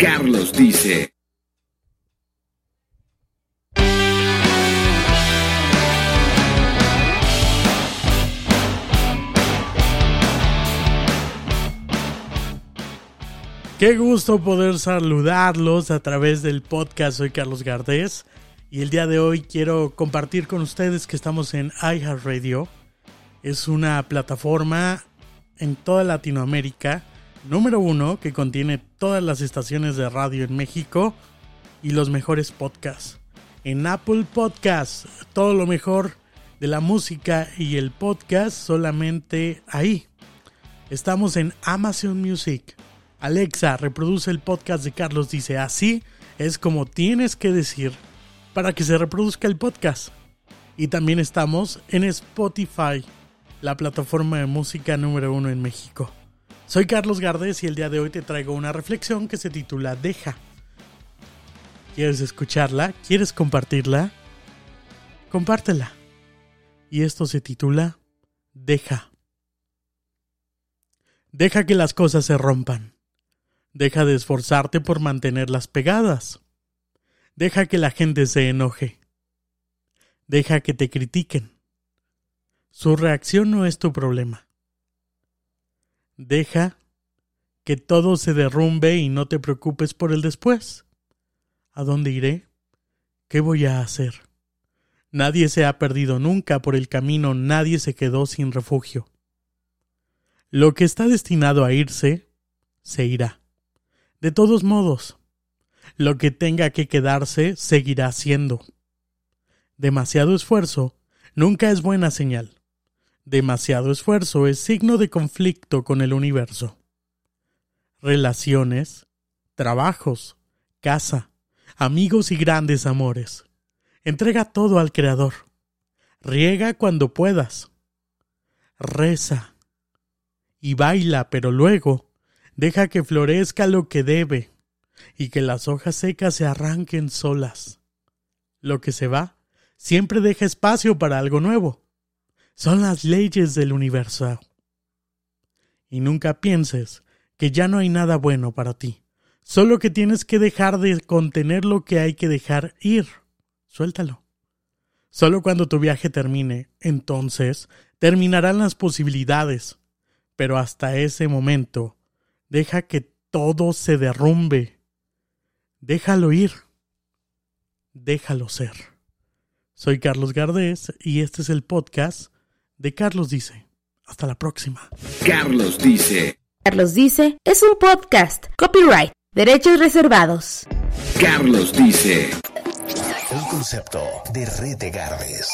Carlos dice. Qué gusto poder saludarlos a través del podcast. Soy Carlos Gardés y el día de hoy quiero compartir con ustedes que estamos en iHeartRadio. Es una plataforma en toda Latinoamérica, número uno, que contiene todas las estaciones de radio en México y los mejores podcasts. En Apple Podcasts, todo lo mejor de la música y el podcast solamente ahí. Estamos en Amazon Music. Alexa, reproduce el podcast de Carlos dice, así es como tienes que decir para que se reproduzca el podcast. Y también estamos en Spotify, la plataforma de música número uno en México. Soy Carlos Gardés y el día de hoy te traigo una reflexión que se titula Deja. ¿Quieres escucharla? ¿Quieres compartirla? Compártela. Y esto se titula Deja. Deja que las cosas se rompan. Deja de esforzarte por mantenerlas pegadas. Deja que la gente se enoje. Deja que te critiquen. Su reacción no es tu problema. Deja que todo se derrumbe y no te preocupes por el después. ¿A dónde iré? ¿Qué voy a hacer? Nadie se ha perdido nunca por el camino, nadie se quedó sin refugio. Lo que está destinado a irse, se irá. De todos modos, lo que tenga que quedarse seguirá siendo. Demasiado esfuerzo nunca es buena señal. Demasiado esfuerzo es signo de conflicto con el universo. Relaciones, trabajos, casa, amigos y grandes amores. Entrega todo al Creador. Riega cuando puedas. Reza. Y baila, pero luego Deja que florezca lo que debe y que las hojas secas se arranquen solas. Lo que se va siempre deja espacio para algo nuevo. Son las leyes del universo. Y nunca pienses que ya no hay nada bueno para ti. Solo que tienes que dejar de contener lo que hay que dejar ir. Suéltalo. Solo cuando tu viaje termine, entonces terminarán las posibilidades. Pero hasta ese momento, Deja que todo se derrumbe. Déjalo ir. Déjalo ser. Soy Carlos Gardés y este es el podcast de Carlos Dice. Hasta la próxima. Carlos Dice. Carlos Dice es un podcast. Copyright. Derechos reservados. Carlos Dice. Un concepto de Red de Gardés.